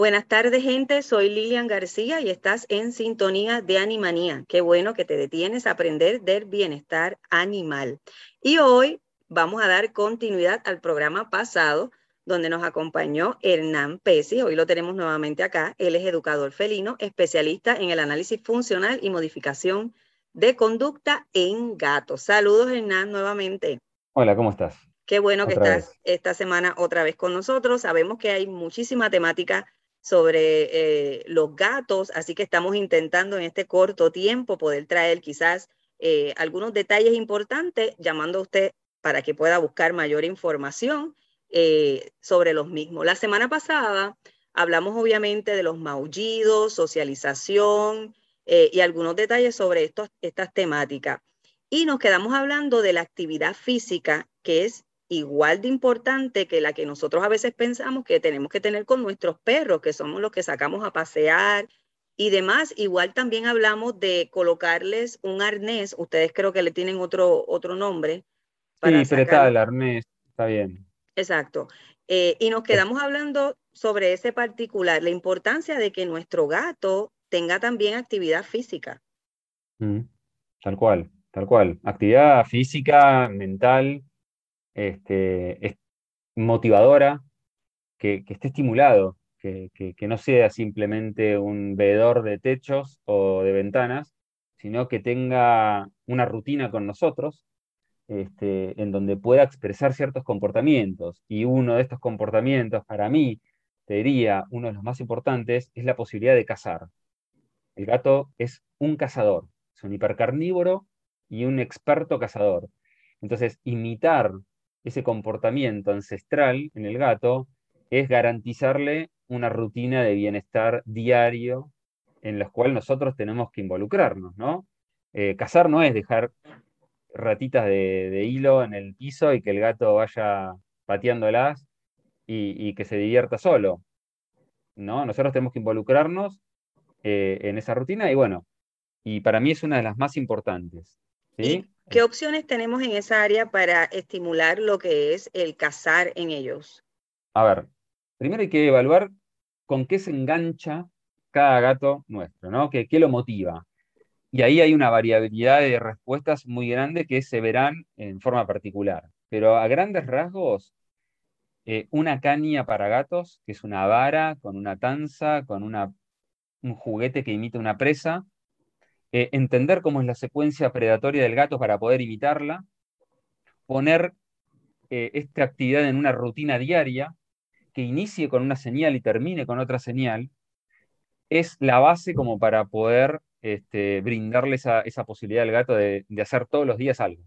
Buenas tardes, gente. Soy Lilian García y estás en sintonía de Animanía. Qué bueno que te detienes a aprender del bienestar animal. Y hoy vamos a dar continuidad al programa pasado donde nos acompañó Hernán Pesi. Hoy lo tenemos nuevamente acá. Él es educador felino, especialista en el análisis funcional y modificación de conducta en gatos. Saludos, Hernán, nuevamente. Hola, ¿cómo estás? Qué bueno que estás esta semana otra vez con nosotros. Sabemos que hay muchísima temática sobre eh, los gatos, así que estamos intentando en este corto tiempo poder traer quizás eh, algunos detalles importantes, llamando a usted para que pueda buscar mayor información eh, sobre los mismos. La semana pasada hablamos obviamente de los maullidos, socialización y algunos detalles sobre estas temáticas. Y nos quedamos hablando de la actividad física, que es igual de importante que la que nosotros a veces pensamos que tenemos que tener con nuestros perros, que somos los que sacamos a pasear y demás. Igual también hablamos de colocarles un arnés, ustedes creo que le tienen otro, otro nombre. Para sí, está el arnés, está bien. Exacto. Eh, y nos quedamos hablando sobre ese particular, la importancia de que nuestro gato tenga también actividad física. Mm, tal cual, tal cual. Actividad física, mental, este, es motivadora, que, esté estimulado, que, no sea simplemente un veedor de techos o de ventanas, sino que tenga una rutina con nosotros, este, en donde pueda expresar ciertos comportamientos. Y uno de estos comportamientos, para mí, te diría, uno de los más importantes, es la posibilidad de cazar. El gato es un cazador, es un hipercarnívoro y un experto cazador. Entonces, imitar ese comportamiento ancestral en el gato es garantizarle una rutina de bienestar diario en la cual nosotros tenemos que involucrarnos, ¿no? Eh, cazar no es dejar ratitas de, hilo en el piso y que el gato vaya pateándolas y, que se divierta solo, ¿no? Nosotros tenemos que involucrarnos eh, en esa rutina y bueno, y para mí es una de las más importantes, ¿sí? ¿Qué opciones tenemos en esa área para estimular lo que es el cazar en ellos? A ver, primero hay que evaluar con qué se engancha cada gato nuestro, ¿no? ¿Qué, lo motiva? Y ahí hay una variabilidad de respuestas muy grande que se verán en forma particular. Pero a grandes rasgos, eh, una caña para gatos, que es una vara con una tanza, con una, un juguete que imita una presa, eh, entender cómo es la secuencia predatoria del gato para poder imitarla, poner eh, esta actividad en una rutina diaria que inicie con una señal y termine con otra señal, es la base como para poder este, brindarle esa, posibilidad al gato de, hacer todos los días algo.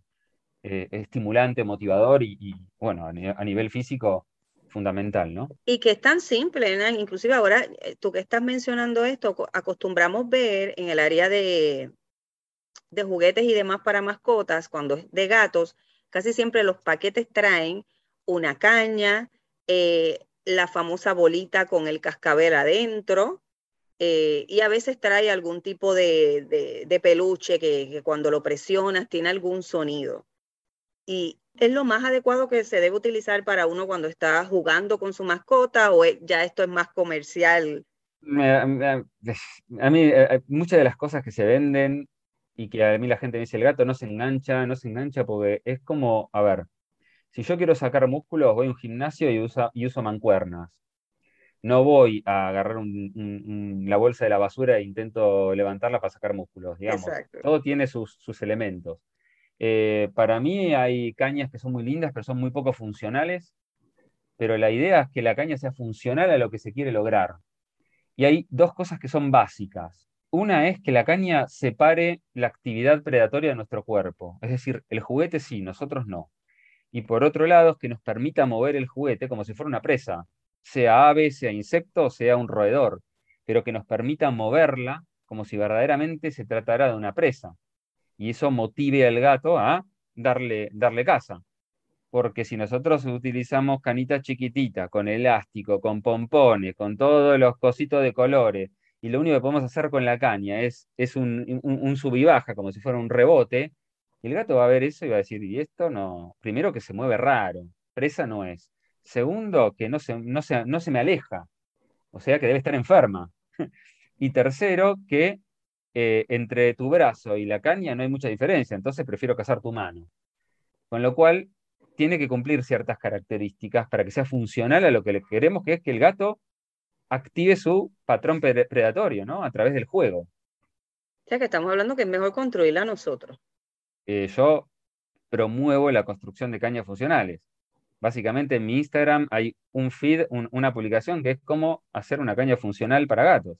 Eh, estimulante, motivador y, bueno, a nivel físico fundamental, ¿no? Y que es tan simple, ¿no? inclusive ahora eh, tú que estás mencionando esto, acostumbramos ver en el área de, de juguetes y demás para mascotas, cuando es de gatos, casi siempre los paquetes traen una caña, eh, la famosa bolita con el cascabel adentro, eh, y a veces trae algún tipo de, de, peluche que, que, cuando lo presionas tiene algún sonido. Y es lo más adecuado que se debe utilizar para uno cuando está jugando con su mascota o ya esto es más comercial? A mí, eh, eh, muchas de las cosas que se venden y que a mí la gente me dice el gato no se engancha, no se engancha porque es como, a ver, si yo quiero sacar músculos, voy a un gimnasio y uso, y uso mancuernas. No voy a agarrar la bolsa de la basura e intento levantarla para sacar músculos, digamos. Todo tiene sus, sus elementos. Eh, para mí hay cañas que son muy lindas, pero son muy poco funcionales, pero la idea es que la caña sea funcional a lo que se quiere lograr. Y hay dos cosas que son básicas. Una es que la caña separe la actividad predatoria de nuestro cuerpo, es decir, el juguete sí, nosotros no. Y por otro lado, es que nos permita mover el juguete como si fuera una presa, sea ave, sea insecto, sea un roedor, pero que nos permita moverla como si verdaderamente se tratara de una presa. Y eso motive al gato a darle, darle caza. Porque si nosotros utilizamos canitas chiquititas, con elástico, con pompones, con todos los cositos de colores, y lo único que podemos hacer con la caña es, es un, un, sub y baja, como si fuera un rebote, el gato va a ver eso y va a decir, y esto no, primero que se mueve raro, presa no es. Segundo, que no se, no no se me aleja, o sea que debe estar enferma. Y tercero, que eh, entre tu brazo y la caña no hay mucha diferencia, entonces prefiero cazar tu mano. Con lo cual, tiene que cumplir ciertas características para que sea funcional a lo que le queremos, que es que el gato active su patrón predatorio, ¿no? A través del juego. O sea que estamos hablando que es mejor construirla nosotros. Eh, yo promuevo la construcción de cañas funcionales. Básicamente en mi Instagram hay un feed, una publicación que es cómo hacer una caña funcional para gatos.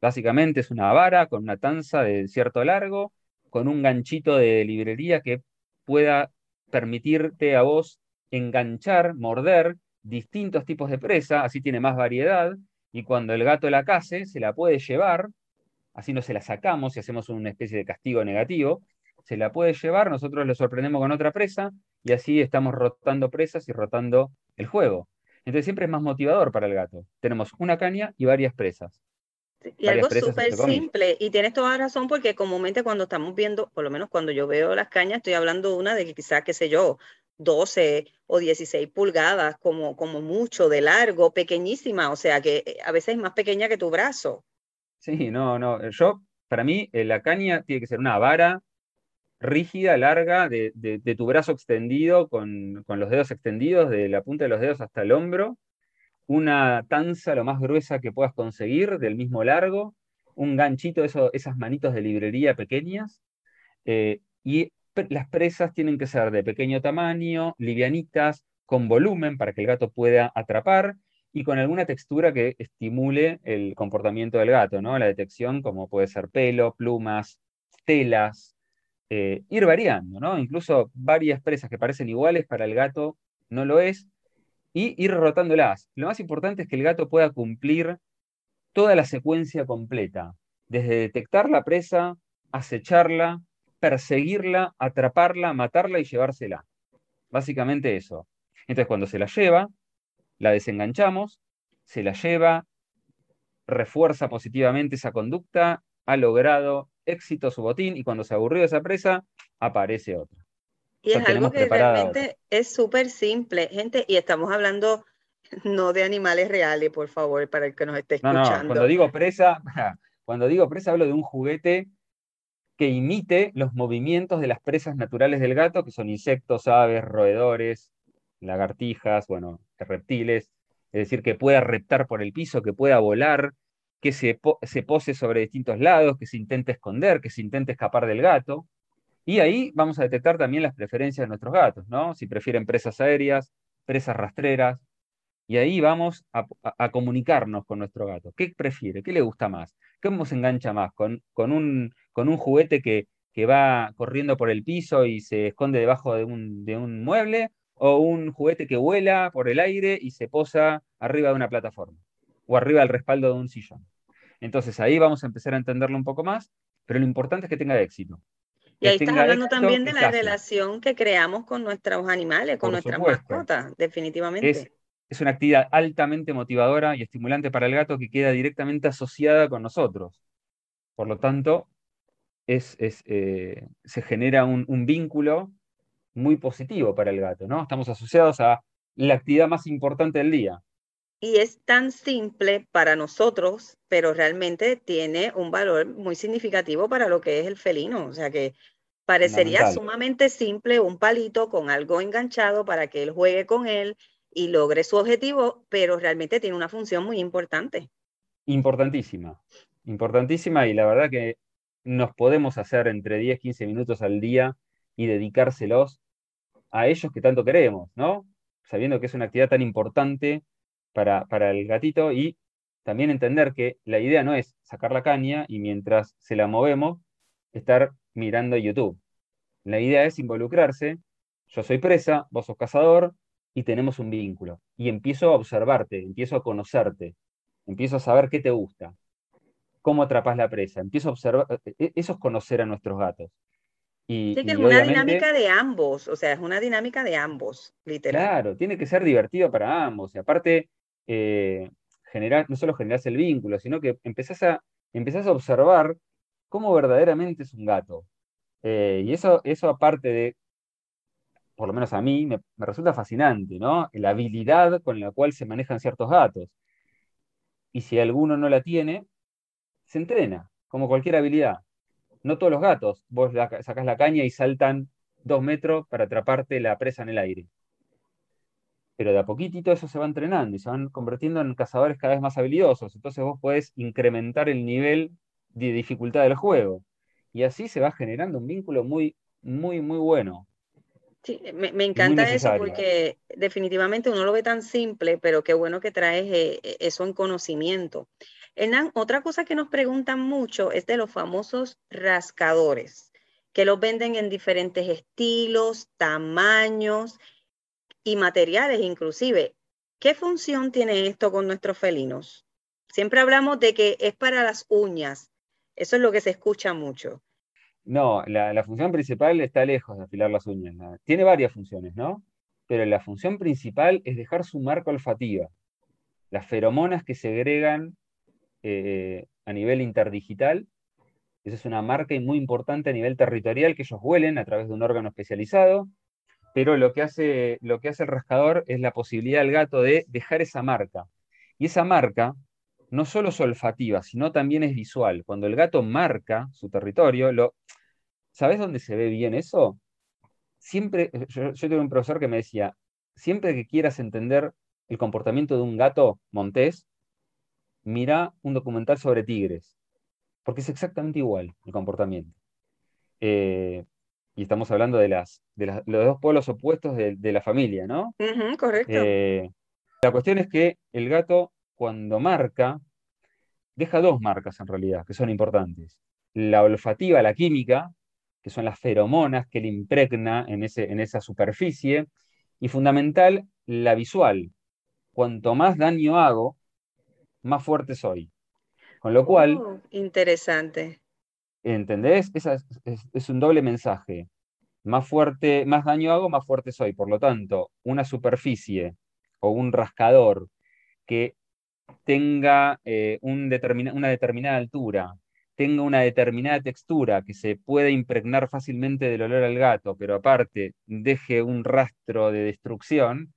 Básicamente es una vara con una tanza de cierto largo, con un ganchito de librería que pueda permitirte a vos enganchar, morder distintos tipos de presa, así tiene más variedad, y cuando el gato la case, se la puede llevar, así no se la sacamos y hacemos una especie de castigo negativo, se la puede llevar, nosotros le sorprendemos con otra presa, y así estamos rotando presas y rotando el juego. Entonces siempre es más motivador para el gato. Tenemos una caña y varias presas. Y algo súper simple, y tienes toda razón porque comúnmente cuando estamos viendo, por lo menos cuando yo veo las cañas, estoy hablando de una de que quizás, qué sé yo, 12 o 16 pulgadas como, como mucho de largo, pequeñísima, o sea que eh, a veces es más pequeña que tu brazo. Sí, no, no, yo, para mí eh, la caña tiene que ser una vara rígida, larga, de, de, tu brazo extendido, con, con, los dedos extendidos, de la punta de los dedos hasta el hombro, una tanza lo más gruesa que puedas conseguir, del mismo largo, un ganchito, eso, esas manitos de librería pequeñas, eh, y las presas tienen que ser de pequeño tamaño, livianitas, con volumen para que el gato pueda atrapar y con alguna textura que estimule el comportamiento del gato, ¿no? La detección, como puede ser pelo, plumas, telas, eh, ir variando, ¿no? Incluso varias presas que parecen iguales para el gato no lo es, y ir rotándolas. Lo más importante es que el gato pueda cumplir toda la secuencia completa, desde detectar la presa, acecharla, perseguirla, atraparla, matarla y llevársela. Básicamente eso. Entonces cuando se la lleva, la desenganchamos, se la lleva, refuerza positivamente esa conducta, ha logrado éxito su botín y cuando se aburrió esa presa, aparece otra. Y es algo que realmente es súper simple, gente, y estamos hablando no de animales reales, por favor, para el que nos esté escuchando. No, cuando digo presa, cuando digo presa hablo de un juguete que imite los movimientos de las presas naturales del gato, que son insectos, aves, roedores, lagartijas, bueno, reptiles, es decir, que pueda reptar por el piso, que pueda volar, que se, se pose sobre distintos lados, que se intente esconder, que se intente escapar del gato. Y ahí vamos a detectar también las preferencias de nuestros gatos, ¿no? Si prefieren presas aéreas, presas rastreras. Y ahí vamos a, comunicarnos con nuestro gato. ¿Qué prefiere? ¿Qué le gusta más? ¿Cómo se engancha más? ¿Con, con, un, con un juguete que, que, va corriendo por el piso y se esconde debajo de un, de un mueble? ¿O un juguete que vuela por el aire y se posa arriba de una plataforma? ¿O arriba del respaldo de un sillón? Entonces ahí vamos a empezar a entenderlo un poco más, pero lo importante es que tenga éxito. Y ahí estás hablando también de la relación que creamos con nuestros animales, con nuestras mascotas, definitivamente. Es, una actividad altamente motivadora y estimulante para el gato que queda directamente asociada con nosotros. Por lo tanto, es, eh, se genera un, un, vínculo muy positivo para el gato, ¿no? Estamos asociados a la actividad más importante del día. Y es tan simple para nosotros, pero realmente tiene un valor muy significativo para lo que es el felino. O sea que parecería sumamente simple un palito con algo enganchado para que él juegue con él y logre su objetivo, pero realmente tiene una función muy importante. Importantísima, importantísima y la verdad que nos podemos hacer entre 10, 15 minutos al día y dedicárselos a ellos que tanto queremos, ¿no? Sabiendo que es una actividad tan importante para, para el gatito y también entender que la idea no es sacar la caña y mientras se la movemos, estar mirando YouTube. La idea es involucrarse. Yo soy presa, vos sos cazador y tenemos un vínculo. Y empiezo a observarte, empiezo a conocerte, empiezo a saber qué te gusta, cómo atrapas la presa, empiezo a observar. E, e, eso es conocer a nuestros gatos. Y, sí, que es una dinámica de ambos, o sea, es una dinámica de ambos, literal. Claro, tiene que ser divertido para ambos. Y aparte, eh, generar, no solo generas el vínculo, sino que empezás a, a observar cómo verdaderamente es un gato. Eh, y eso, eso aparte de, por lo menos a mí, me, resulta fascinante, ¿no? La habilidad con la cual se manejan ciertos gatos. Y si alguno no la tiene, se entrena, como cualquier habilidad. No todos los gatos, vos sacás la caña y saltan dos metros para atraparte la presa en el aire pero de a poquitito eso se va entrenando y se van convirtiendo en cazadores cada vez más habilidosos. Entonces vos podés incrementar el nivel de dificultad del juego. Y así se va generando un vínculo muy, muy, muy bueno. Sí, me, encanta eso porque definitivamente uno lo ve tan simple, pero qué bueno que traes eh, eh, eso en conocimiento. Hernán, otra cosa que nos preguntan mucho es de los famosos rascadores, que los venden en diferentes estilos, tamaños y materiales inclusive. ¿Qué función tiene esto con nuestros felinos? Siempre hablamos de que es para las uñas. Eso es lo que se escucha mucho. No, la, función principal está lejos de afilar las uñas. Tiene varias funciones, ¿no? Pero la función principal es dejar su marca olfativa. Las feromonas que segregan eh, a nivel interdigital, esa es una marca muy importante a nivel territorial que ellos huelen a través de un órgano especializado pero lo que, hace, lo que hace el rascador es la posibilidad del gato de dejar esa marca. Y esa marca no solo es olfativa, sino también es visual. Cuando el gato marca su territorio, lo... ¿sabes dónde se ve bien eso? Siempre, yo, yo tuve un profesor que me decía, siempre que quieras entender el comportamiento de un gato montés, mira un documental sobre tigres, porque es exactamente igual el comportamiento. Eh, y estamos hablando de, las, de los dos polos opuestos de, la familia, ¿no? correcto. Eh, la cuestión es que el gato, cuando marca, deja dos marcas en realidad, que son importantes. La olfativa, la química, que son las feromonas que le impregna en, ese, en esa superficie, y fundamental, la visual. Cuanto más daño hago, más fuerte soy. Con lo cual... Oh, interesante. ¿Entendés? es, un doble mensaje. Más fuerte, más daño hago, más fuerte soy. Por lo tanto, una superficie o un rascador que tenga eh, un una determinada altura, tenga una determinada textura, que se pueda impregnar fácilmente del olor al gato, pero aparte deje un rastro de destrucción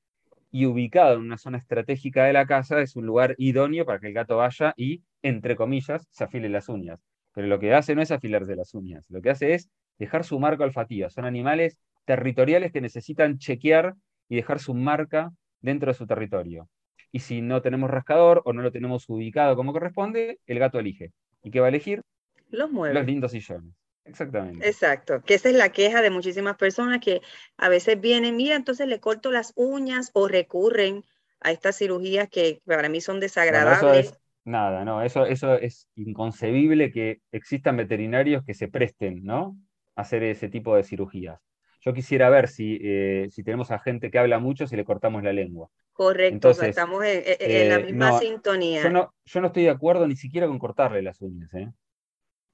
y ubicado en una zona estratégica de la casa, es un lugar idóneo para que el gato vaya y, entre comillas, se afile las uñas pero lo que hace no es afilarse las uñas, lo que hace es dejar su marca olfativa. Son animales territoriales que necesitan chequear y dejar su marca dentro de su territorio. Y si no tenemos rascador o no lo tenemos ubicado como corresponde, el gato elige. ¿Y qué va a elegir? Los muebles. Los lindos sillones. Exactamente. Exacto, que esa es la queja de muchísimas personas que a veces vienen, mira, entonces le corto las uñas o recurren a estas cirugías que para mí son desagradables. Nada, no, eso, eso es inconcebible que existan veterinarios que se presten, ¿no? A hacer ese tipo de cirugías. Yo quisiera ver si, eh, si tenemos a gente que habla mucho, si le cortamos la lengua. Correcto, estamos en, la eh, misma sintonía. Yo no, yo no estoy de acuerdo ni siquiera con cortarle las uñas, ¿eh?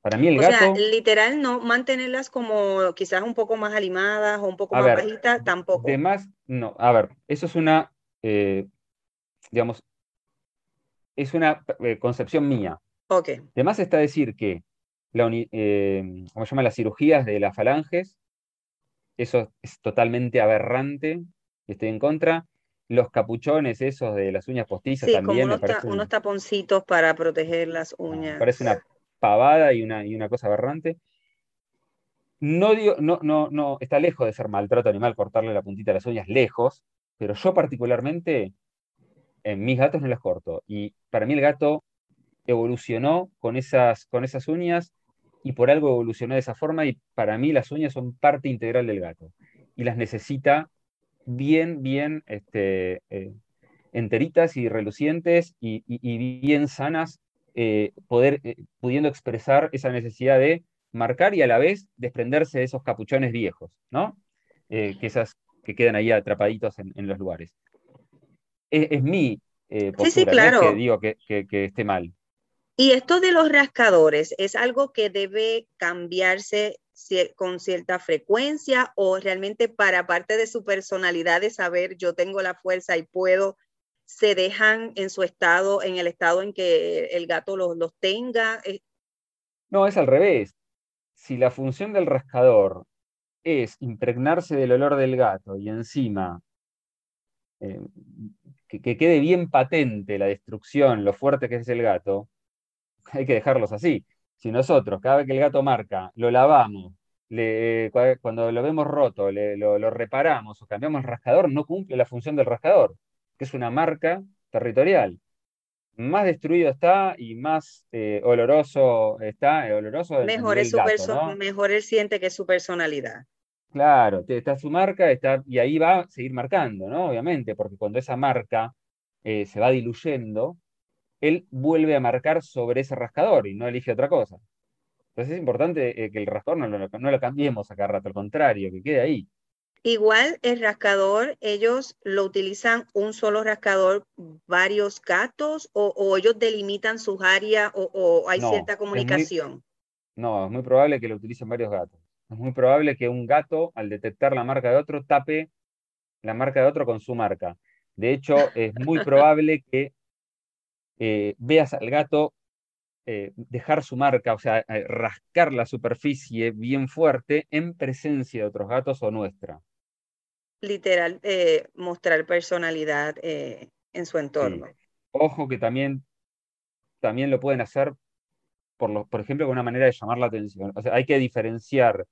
Para mí el gato... O sea, literal, no mantenerlas como quizás un poco más alimadas o un poco más bajitas, tampoco. Además, no. A ver, eso es una, digamos, es una eh, concepción mía. Además está decir que, la eh, ¿cómo se llama? Las cirugías de las falanges, eso es totalmente aberrante, estoy en contra. Los capuchones esos de las uñas postizas también. Como unos, unos taponcitos para proteger las uñas. parece una pavada y una, y una cosa aberrante. No, digo, no, no, no, está lejos de ser maltrato animal cortarle la puntita de las uñas, lejos, pero yo particularmente en mis gatos no las corto. Y para mí el gato evolucionó con esas, con esas uñas y por algo evolucionó de esa forma y para mí las uñas son parte integral del gato y las necesita bien, bien este, eh, enteritas y relucientes y, bien sanas, eh, poder, eh, pudiendo expresar esa necesidad de marcar y a la vez desprenderse de esos capuchones viejos, ¿no? que esas que quedan ahí atrapaditos en, los lugares. Es, mi postura, que digo que esté mal. Y esto de los rascadores, ¿es algo que debe cambiarse con cierta frecuencia o realmente para parte de su personalidad de saber yo tengo la fuerza y puedo, se dejan en su estado, en el estado en que el gato los, tenga? Eh, no, es al revés. Si la función del rascador es impregnarse del olor del gato y encima eh, que, que quede bien patente la destrucción, lo fuerte que es el gato, hay que dejarlos así. Si nosotros, cada vez que el gato marca, lo lavamos, cuando lo vemos roto, lo, reparamos o cambiamos el rascador, no cumple la función del rascador, que es una marca territorial. Más destruido está y más eh, oloroso está, eh, oloroso mejor, su mejor él siente que es su personalidad. Claro, está su marca está, y ahí va a seguir marcando, ¿no? Obviamente, porque cuando esa marca eh, se va diluyendo, él vuelve a marcar sobre ese rascador y no elige otra cosa. Entonces es importante eh, que el rascador no lo, no lo cambiemos a cada rato, al contrario, que quede ahí. Igual el rascador, ellos lo utilizan un solo rascador, varios gatos, o, ellos delimitan sus áreas, o, hay cierta comunicación. no, es muy probable que lo utilicen varios gatos. Es muy probable que un gato, al detectar la marca de otro, tape la marca de otro con su marca. De hecho, es muy probable que eh, veas al gato eh, dejar su marca, o sea, eh, rascar la superficie bien fuerte en presencia de otros gatos o nuestra. Literal, mostrar personalidad en su entorno. Ojo que también, también lo pueden hacer, por, por ejemplo, con una manera de llamar la atención. O sea, hay que diferenciar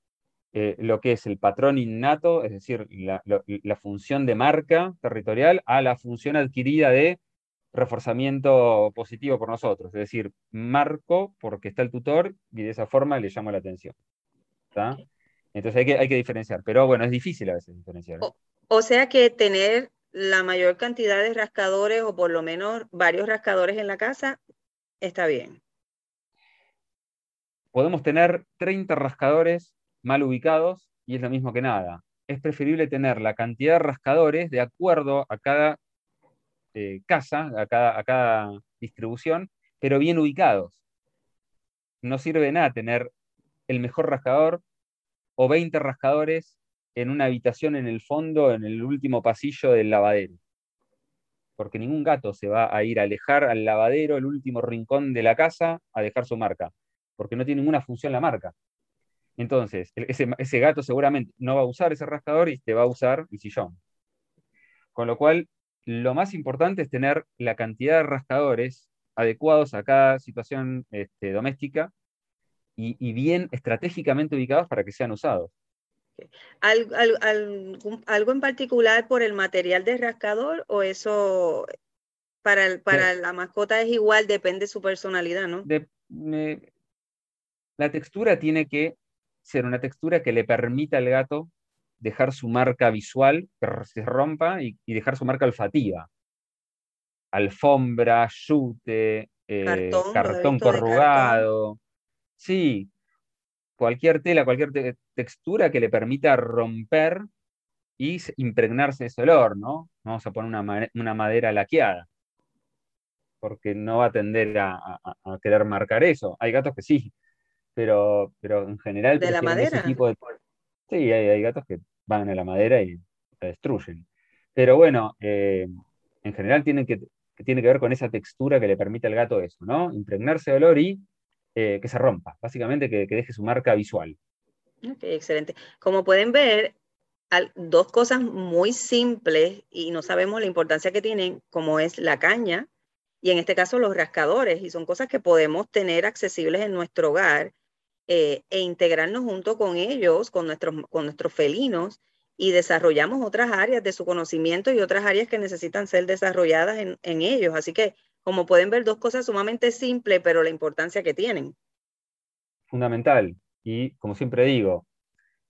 lo que es el patrón innato, es decir, la, función de marca territorial, a la función adquirida de reforzamiento positivo por nosotros, es decir, marco porque está el tutor y de esa forma le llamo la atención. Entonces hay que, hay que diferenciar, pero bueno, es difícil a veces diferenciar. ¿eh? O, sea que tener la mayor cantidad de rascadores o por lo menos varios rascadores en la casa está bien. Podemos tener 30 rascadores mal ubicados y es lo mismo que nada. Es preferible tener la cantidad de rascadores de acuerdo a cada eh, casa, a cada, distribución, pero bien ubicados. No sirve nada tener el mejor rascador o 20 rascadores en una habitación en el fondo, en el último pasillo del lavadero. Porque ningún gato se va a ir a alejar al lavadero, el último rincón de la casa, a dejar su marca, porque no tiene ninguna función la marca. Entonces, ese, ese gato seguramente no va a usar ese rascador y te va a usar el sillón. Con lo cual, lo más importante es tener la cantidad de rascadores adecuados a cada situación este, doméstica y, bien estratégicamente ubicados para que sean usados. ¿Algo en particular por el material de rascador o eso para, para la mascota es igual, depende de su personalidad, ¿no? la textura tiene que ser una textura que le permita al gato dejar su marca visual, que se rompa, y, dejar su marca olfativa. Alfombra, yute, eh, cartón, corrugado. Sí, cualquier tela, cualquier textura que le permita romper y impregnarse ese olor, ¿no? Vamos a poner una, madera laqueada, porque no va a tender a, querer marcar eso. Hay gatos que sí, pero, pero en general... ¿De la madera? tipo de... Sí, hay, gatos que van a la madera y la destruyen. Pero bueno, eh, en general tiene que, tiene que ver con esa textura que le permite al gato eso, ¿no? Impregnarse de olor y eh, que se rompa, básicamente que, deje su marca visual. Ok, excelente. Como pueden ver, dos cosas muy simples y no sabemos la importancia que tienen, como es la caña y en este caso los rascadores, y son cosas que podemos tener accesibles en nuestro hogar eh, e integrarnos junto con ellos, con nuestros, con nuestros felinos, y desarrollamos otras áreas de su conocimiento y otras áreas que necesitan ser desarrolladas en, ellos. Así que, como pueden ver, dos cosas sumamente simples, pero la importancia que tienen. fundamental. Y como siempre digo,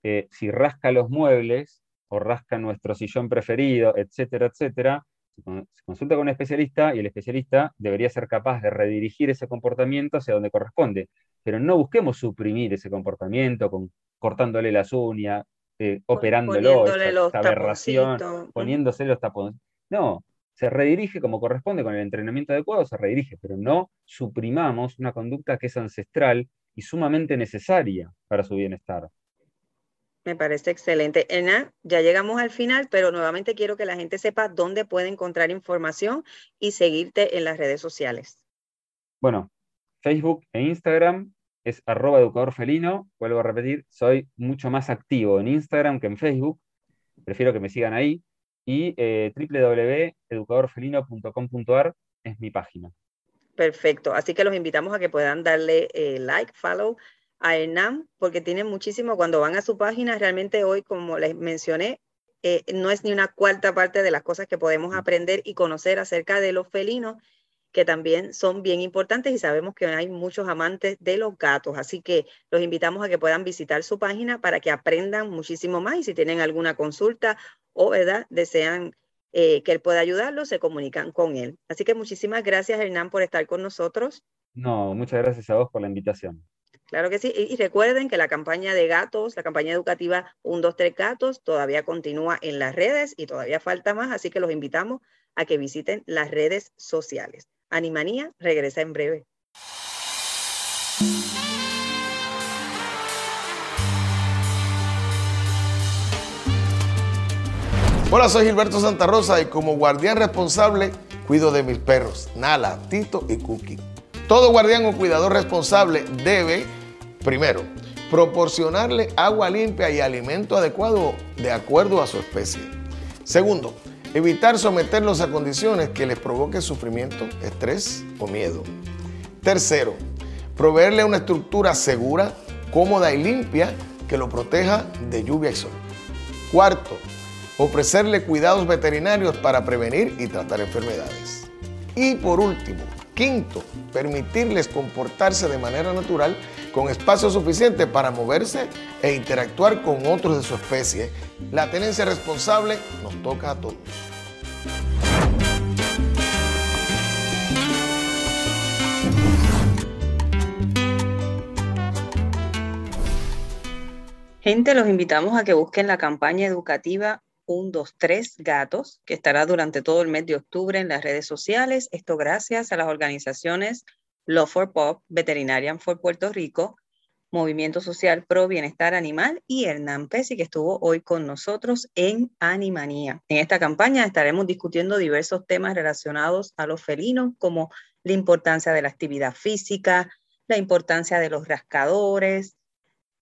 eh, si rasca los muebles o rasca nuestro sillón preferido, etcétera, etcétera, se consulta con un especialista y el especialista debería ser capaz de redirigir ese comportamiento hacia donde corresponde. Pero no busquemos suprimir ese comportamiento con, cortándole las uñas, eh, operándolo, esta, aberración, poniéndose los tapones. No, se redirige como corresponde con el entrenamiento adecuado, se redirige, pero no suprimamos una conducta que es ancestral y sumamente necesaria para su bienestar. Me parece excelente. Ena, ya llegamos al final, pero nuevamente quiero que la gente sepa dónde puede encontrar información y seguirte en las redes sociales. Bueno, Facebook e Instagram es arroba educador felino. Vuelvo a repetir, soy mucho más activo en Instagram que en Facebook. Prefiero que me sigan ahí. Y eh, www.educadorfelino.com.ar es mi página. Perfecto. Así que los invitamos a que puedan darle eh, like, follow a Hernán, porque tiene muchísimo, cuando van a su página, realmente hoy, como les mencioné, eh, no es ni una cuarta parte de las cosas que podemos mm. aprender y conocer acerca de los felinos, que también son bien importantes y sabemos que hay muchos amantes de los gatos. Así que los invitamos a que puedan visitar su página para que aprendan muchísimo más y si tienen alguna consulta o ¿verdad? desean eh, que él pueda ayudarlos, se comunican con él. Así que muchísimas gracias, Hernán, por estar con nosotros. No, muchas gracias a vos por la invitación. Claro que sí. Y, recuerden que la campaña de gatos, la campaña educativa 1, 2, 3 gatos, todavía continúa en las redes y todavía falta más, así que los invitamos a que visiten las redes sociales. Animanía regresa en breve. Hola, soy Gilberto Santa Rosa y como guardián responsable cuido de mis perros, Nala, Tito y Cookie. Todo guardián o cuidador responsable debe, primero, proporcionarle agua limpia y alimento adecuado de acuerdo a su especie. Segundo, evitar someterlos a condiciones que les provoquen sufrimiento, estrés o miedo. Tercero, proveerle una estructura segura, cómoda y limpia que lo proteja de lluvia y sol. Cuarto, ofrecerle cuidados veterinarios para prevenir y tratar enfermedades. Y por último, Quinto, permitirles comportarse de manera natural con espacio suficiente para moverse e interactuar con otros de su especie. La tenencia responsable nos toca a todos. Gente, los invitamos a que busquen la campaña educativa 123 Gatos, que estará durante todo el mes de octubre en las redes sociales. Esto gracias a las organizaciones Love for Pop, Veterinarian for Puerto Rico, Movimiento Social Pro Bienestar Animal y Hernán Pesi, que estuvo hoy con nosotros en Animanía. En esta campaña estaremos discutiendo diversos temas relacionados a los felinos, como la importancia de la actividad física, la importancia de los rascadores,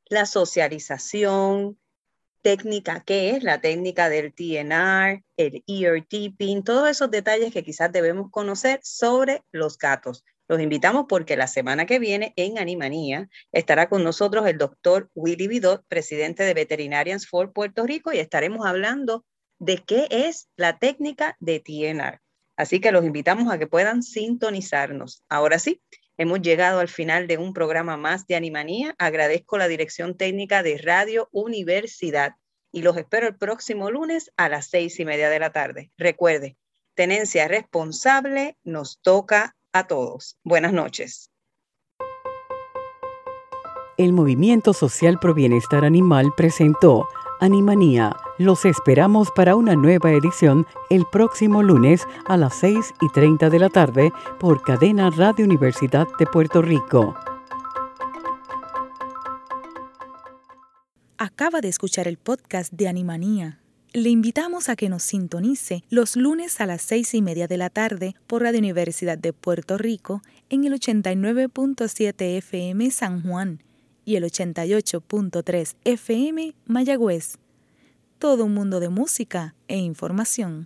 la socialización, técnica, qué es la técnica del TNR, el ear tipping, todos esos detalles que quizás debemos conocer sobre los gatos. Los invitamos porque la semana que viene en Animanía estará con nosotros el doctor Willy Vidot, presidente de Veterinarians for Puerto Rico, y estaremos hablando de qué es la técnica de TNR. Así que los invitamos a que puedan sintonizarnos. Ahora sí, hemos llegado al final de un programa más de Animanía. Agradezco la dirección técnica de Radio Universidad y los espero el próximo lunes a las seis y media de la tarde. Recuerde, tenencia responsable nos toca a todos. Buenas noches. El Movimiento Social Pro Bienestar Animal presentó Animanía. Los esperamos para una nueva edición el próximo lunes a las 6 y 30 de la tarde por Cadena Radio Universidad de Puerto Rico. Acaba de escuchar el podcast de Animanía. Le invitamos a que nos sintonice los lunes a las seis y media de la tarde por Radio Universidad de Puerto Rico en el 89.7 FM San Juan y el 88.3 FM Mayagüez. Todo un mundo de música e información.